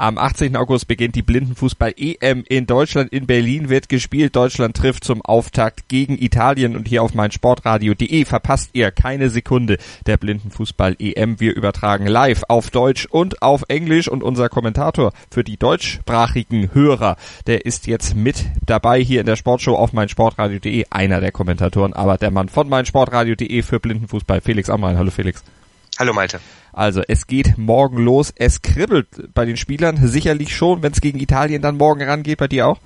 Am 18. August beginnt die Blindenfußball-EM in Deutschland. In Berlin wird gespielt. Deutschland trifft zum Auftakt gegen Italien und hier auf meinsportradio.de verpasst ihr keine Sekunde der Blindenfußball-EM. Wir übertragen live auf Deutsch und auf Englisch und unser Kommentator für die deutschsprachigen Hörer, der ist jetzt mit dabei hier in der Sportshow auf meinsportradio.de. Einer der Kommentatoren, aber der Mann von meinsportradio.de für Blindenfußball, Felix Amrein. Hallo Felix. Hallo Malte. Also es geht morgen los. Es kribbelt bei den Spielern sicherlich schon, wenn es gegen Italien dann morgen rangeht. Bei dir auch?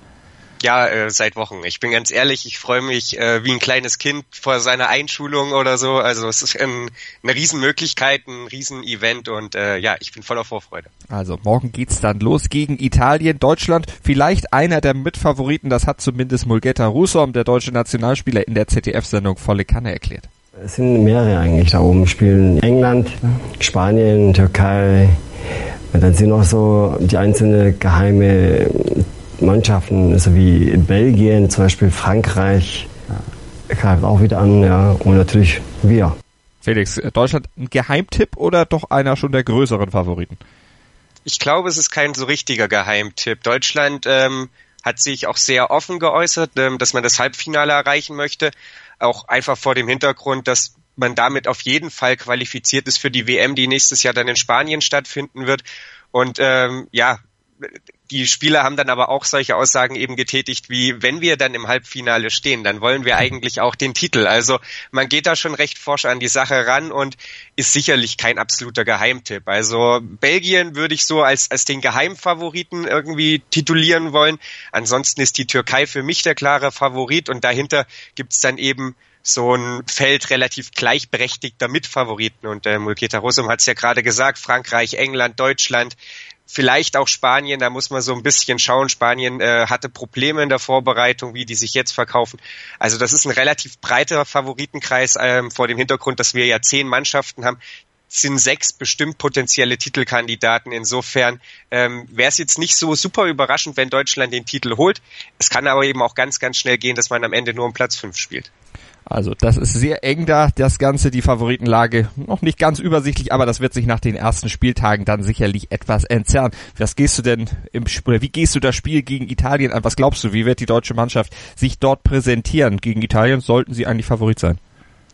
Ja, äh, seit Wochen. Ich bin ganz ehrlich, ich freue mich äh, wie ein kleines Kind vor seiner Einschulung oder so. Also es ist ein, eine Riesenmöglichkeit, ein Riesenevent und äh, ja, ich bin voller Vorfreude. Also morgen geht's dann los gegen Italien, Deutschland. Vielleicht einer der Mitfavoriten, das hat zumindest Mulgeta Rusom, der deutsche Nationalspieler, in der ZDF-Sendung Volle Kanne erklärt. Es sind mehrere eigentlich da oben. Spielen England, Spanien, Türkei. Und dann sind noch so die einzelnen geheime Mannschaften, so wie Belgien, zum Beispiel Frankreich, greift auch wieder an, ja. Und natürlich wir. Felix, Deutschland ein Geheimtipp oder doch einer schon der größeren Favoriten? Ich glaube, es ist kein so richtiger Geheimtipp. Deutschland ähm, hat sich auch sehr offen geäußert, ähm, dass man das Halbfinale erreichen möchte auch einfach vor dem Hintergrund, dass man damit auf jeden Fall qualifiziert ist für die WM, die nächstes Jahr dann in Spanien stattfinden wird. Und ähm, ja, die Spieler haben dann aber auch solche Aussagen eben getätigt, wie wenn wir dann im Halbfinale stehen, dann wollen wir eigentlich auch den Titel. Also man geht da schon recht forsch an die Sache ran und ist sicherlich kein absoluter Geheimtipp. Also Belgien würde ich so als, als den Geheimfavoriten irgendwie titulieren wollen. Ansonsten ist die Türkei für mich der klare Favorit und dahinter gibt's dann eben so ein Feld relativ gleichberechtigter Mitfavoriten. Und äh, Mulketa Rosum hat es ja gerade gesagt, Frankreich, England, Deutschland, vielleicht auch Spanien, da muss man so ein bisschen schauen. Spanien äh, hatte Probleme in der Vorbereitung, wie die sich jetzt verkaufen. Also das ist ein relativ breiter Favoritenkreis ähm, vor dem Hintergrund, dass wir ja zehn Mannschaften haben, sind sechs bestimmt potenzielle Titelkandidaten. Insofern ähm, wäre es jetzt nicht so super überraschend, wenn Deutschland den Titel holt. Es kann aber eben auch ganz, ganz schnell gehen, dass man am Ende nur um Platz fünf spielt. Also das ist sehr eng da, das Ganze, die Favoritenlage. Noch nicht ganz übersichtlich, aber das wird sich nach den ersten Spieltagen dann sicherlich etwas entzerren. Was gehst du denn im oder wie gehst du das Spiel gegen Italien an? Was glaubst du, wie wird die deutsche Mannschaft sich dort präsentieren? Gegen Italien sollten sie eigentlich Favorit sein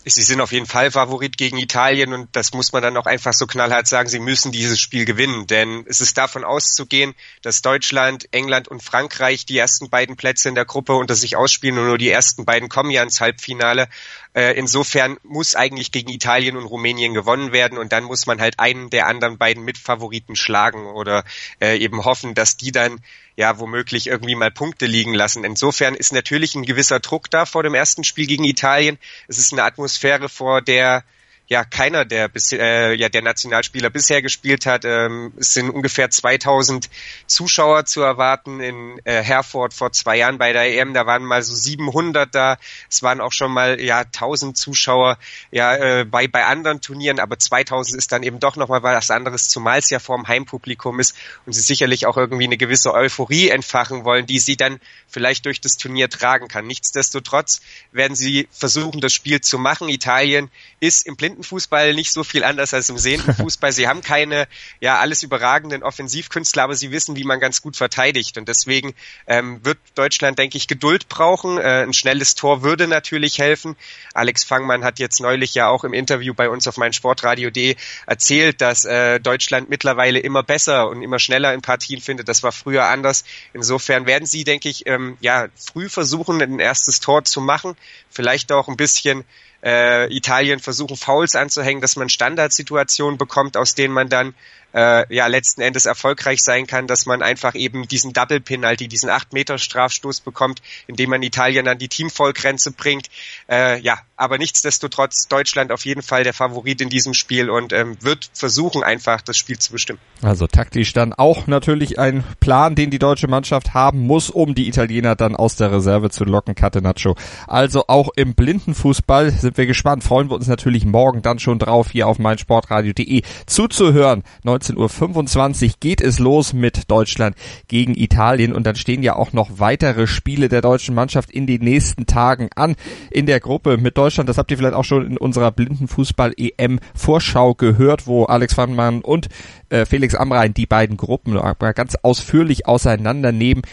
sie sind auf jeden Fall Favorit gegen Italien und das muss man dann auch einfach so knallhart sagen, sie müssen dieses Spiel gewinnen, denn es ist davon auszugehen, dass Deutschland, England und Frankreich die ersten beiden Plätze in der Gruppe unter sich ausspielen und nur die ersten beiden kommen ja ins Halbfinale. Äh, insofern muss eigentlich gegen Italien und Rumänien gewonnen werden und dann muss man halt einen der anderen beiden Mitfavoriten schlagen oder äh, eben hoffen, dass die dann ja womöglich irgendwie mal Punkte liegen lassen. Insofern ist natürlich ein gewisser Druck da vor dem ersten Spiel gegen Italien. Es ist eine Atmosphäre, vor der ja keiner der äh, ja der Nationalspieler bisher gespielt hat. Ähm, es sind ungefähr 2000 Zuschauer zu erwarten in äh, Herford vor zwei Jahren bei der EM. Da waren mal so 700 da. Es waren auch schon mal ja 1000 Zuschauer ja äh, bei bei anderen Turnieren, aber 2000 ist dann eben doch noch mal was anderes, zumal es ja vorm Heimpublikum ist und sie sicherlich auch irgendwie eine gewisse Euphorie entfachen wollen, die sie dann vielleicht durch das Turnier tragen kann. Nichtsdestotrotz werden sie versuchen, das Spiel zu machen. Italien ist im Blinden Fußball nicht so viel anders als im sehenden Fußball. Sie haben keine, ja, alles überragenden Offensivkünstler, aber sie wissen, wie man ganz gut verteidigt. Und deswegen ähm, wird Deutschland, denke ich, Geduld brauchen. Äh, ein schnelles Tor würde natürlich helfen. Alex Fangmann hat jetzt neulich ja auch im Interview bei uns auf meinsportradio.de erzählt, dass äh, Deutschland mittlerweile immer besser und immer schneller in Partien findet. Das war früher anders. Insofern werden sie, denke ich, ähm, ja, früh versuchen, ein erstes Tor zu machen. Vielleicht auch ein bisschen äh, Italien versuchen, Fouls anzuhängen, dass man Standardsituationen bekommt, aus denen man dann äh, ja letzten Endes erfolgreich sein kann, dass man einfach eben diesen Double Penalty, diesen 8 Meter Strafstoß bekommt, indem man Italien an die Teamvollgrenze bringt. Äh, ja, aber nichtsdestotrotz Deutschland auf jeden Fall der Favorit in diesem Spiel und ähm, wird versuchen einfach das Spiel zu bestimmen. Also taktisch dann auch natürlich ein Plan, den die deutsche Mannschaft haben muss, um die Italiener dann aus der Reserve zu locken, Catenaccio. Also auch im Blindenfußball sind wir gespannt, freuen wir uns natürlich morgen dann schon drauf, hier auf meinsportradio.de zuzuhören. 19.25 Uhr geht es los mit Deutschland gegen Italien und dann stehen ja auch noch weitere Spiele der deutschen Mannschaft in den nächsten Tagen an in der Gruppe mit Deutschland. Das habt ihr vielleicht auch schon in unserer Blindenfußball-EM-Vorschau gehört, wo Alex Fannmann und äh, Felix Amrain die beiden Gruppen ganz ausführlich auseinandernehmen.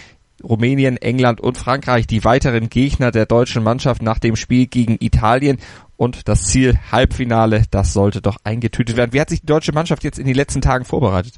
Rumänien, England und Frankreich die weiteren Gegner der deutschen Mannschaft nach dem Spiel gegen Italien und das Ziel Halbfinale, das sollte doch eingetütet werden. Wie hat sich die deutsche Mannschaft jetzt in den letzten Tagen vorbereitet?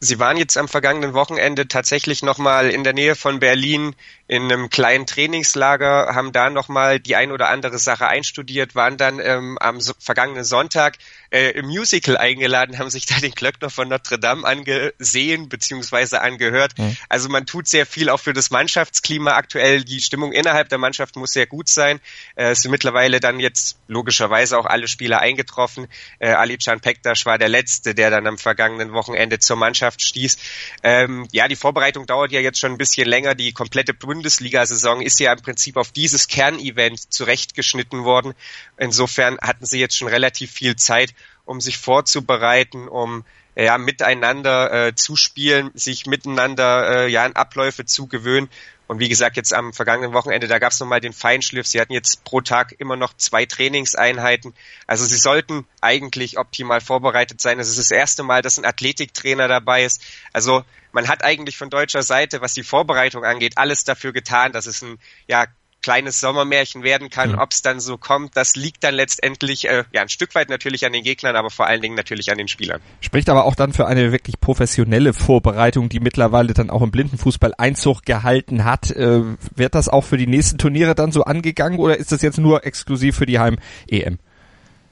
Sie waren jetzt am vergangenen Wochenende tatsächlich nochmal in der Nähe von Berlin in einem kleinen Trainingslager, haben da nochmal die ein oder andere Sache einstudiert, waren dann ähm, am so vergangenen Sonntag äh, im Musical eingeladen, haben sich da den Glöckner von Notre Dame angesehen bzw. angehört. Mhm. Also man tut sehr viel auch für das Mannschaftsklima aktuell. Die Stimmung innerhalb der Mannschaft muss sehr gut sein. Äh, es sind mittlerweile dann jetzt logischerweise auch alle Spieler eingetroffen. Äh, Ali Can Pektas war der Letzte, der dann am vergangenen Wochenende zur Mannschaft stieß. Ähm, ja, die Vorbereitung dauert ja jetzt schon ein bisschen länger. Die komplette Bundesliga-Saison ist ja im Prinzip auf dieses Kernevent zurechtgeschnitten worden. Insofern hatten sie jetzt schon relativ viel Zeit, um sich vorzubereiten, um ja, miteinander äh, zu spielen, sich miteinander äh, ja, in Abläufe zu gewöhnen. Und wie gesagt, jetzt am vergangenen Wochenende, da gab es nochmal den Feinschliff. Sie hatten jetzt pro Tag immer noch zwei Trainingseinheiten. Also sie sollten eigentlich optimal vorbereitet sein. Es ist das erste Mal, dass ein Athletiktrainer dabei ist. Also man hat eigentlich von deutscher Seite, was die Vorbereitung angeht, alles dafür getan, dass es ein ja, kleines Sommermärchen werden kann. Mhm. Ob es dann so kommt, das liegt dann letztendlich äh, ja ein Stück weit natürlich an den Gegnern, aber vor allen Dingen natürlich an den Spielern. Spricht aber auch dann für eine wirklich professionelle Vorbereitung, die mittlerweile dann auch im Blindenfußball Einzug gehalten hat. Äh, wird das auch für die nächsten Turniere dann so angegangen oder ist das jetzt nur exklusiv für die Heim-EM?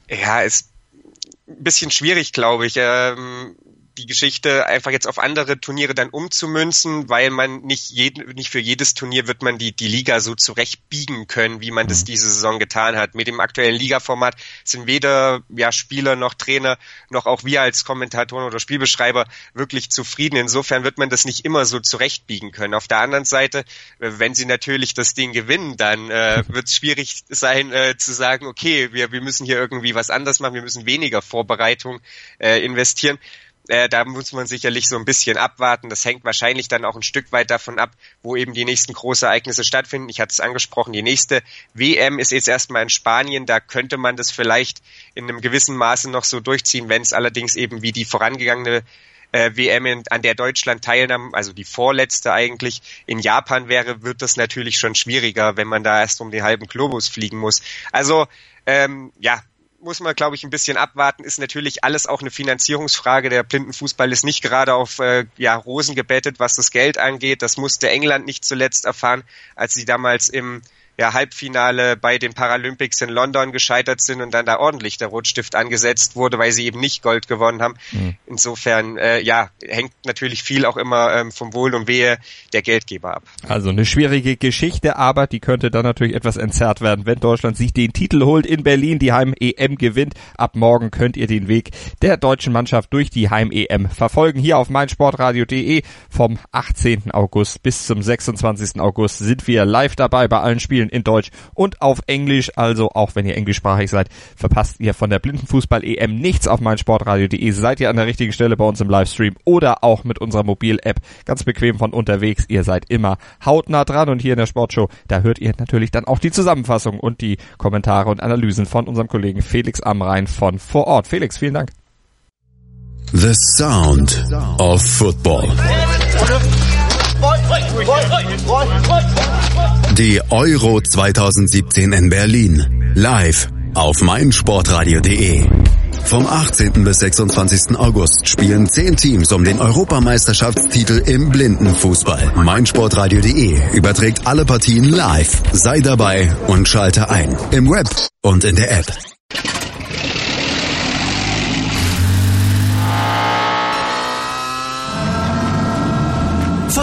Ja, ist ein bisschen schwierig, glaube ich. Ähm, die Geschichte einfach jetzt auf andere Turniere dann umzumünzen, weil man nicht jeden, nicht für jedes Turnier wird man die, die Liga so zurechtbiegen können, wie man mhm. das diese Saison getan hat. Mit dem aktuellen Ligaformat sind weder ja, Spieler noch Trainer noch auch wir als Kommentatoren oder Spielbeschreiber wirklich zufrieden. Insofern wird man das nicht immer so zurechtbiegen können. Auf der anderen Seite, äh, wenn sie natürlich das Ding gewinnen, dann äh, wird es schwierig sein äh, zu sagen, okay, wir, wir müssen hier irgendwie was anders machen, wir müssen weniger Vorbereitung äh, investieren. Äh, da muss man sicherlich so ein bisschen abwarten. Das hängt wahrscheinlich dann auch ein Stück weit davon ab, wo eben die nächsten Großereignisse stattfinden. Ich hatte es angesprochen, die nächste WM ist jetzt erstmal in Spanien. Da könnte man das vielleicht in einem gewissen Maße noch so durchziehen, wenn es allerdings eben wie die vorangegangene äh, WM, an der Deutschland teilnahm, also die vorletzte eigentlich, in Japan wäre, wird das natürlich schon schwieriger, wenn man da erst um den halben Globus fliegen muss. Also ähm, ja, muss man, glaube ich, ein bisschen abwarten. Ist natürlich alles auch eine Finanzierungsfrage. Der Blindenfußball ist nicht gerade auf äh, ja, Rosen gebettet, was das Geld angeht. Das musste England nicht zuletzt erfahren, als sie damals im ja, Halbfinale bei den Paralympics in London gescheitert sind und dann da ordentlich der Rotstift angesetzt wurde, weil sie eben nicht Gold gewonnen haben. Mhm. Insofern, äh, ja, hängt natürlich viel auch immer ähm, vom Wohl und Wehe der Geldgeber ab. Also eine schwierige Geschichte, aber die könnte dann natürlich etwas entzerrt werden, wenn Deutschland sich den Titel holt in Berlin, die Heim-EM gewinnt. Ab morgen könnt ihr den Weg der deutschen Mannschaft durch die Heim-EM verfolgen. Hier auf meinsportradio.de vom 18. August bis zum 26. August sind wir live dabei bei allen Spielen Spielen in Deutsch und auf Englisch. Also auch wenn ihr englischsprachig seid, verpasst ihr von der Blindenfußball-EM nichts auf meinsportradio.de. Seid ihr an der richtigen Stelle bei uns im Livestream oder auch mit unserer Mobil-App ganz bequem von unterwegs. Ihr seid immer hautnah dran und hier in der Sportshow, da hört ihr natürlich dann auch die Zusammenfassung und die Kommentare und Analysen von unserem Kollegen Felix Amrein von vor Ort. Felix, vielen Dank. The Sound of Football. Die Euro 2017 in Berlin. Live auf meinsportradio.de. Vom 18. bis 26. August spielen 10 Teams um den Europameisterschaftstitel im Blindenfußball. meinsportradio.de überträgt alle Partien live. Sei dabei und schalte ein. Im Web und in der App.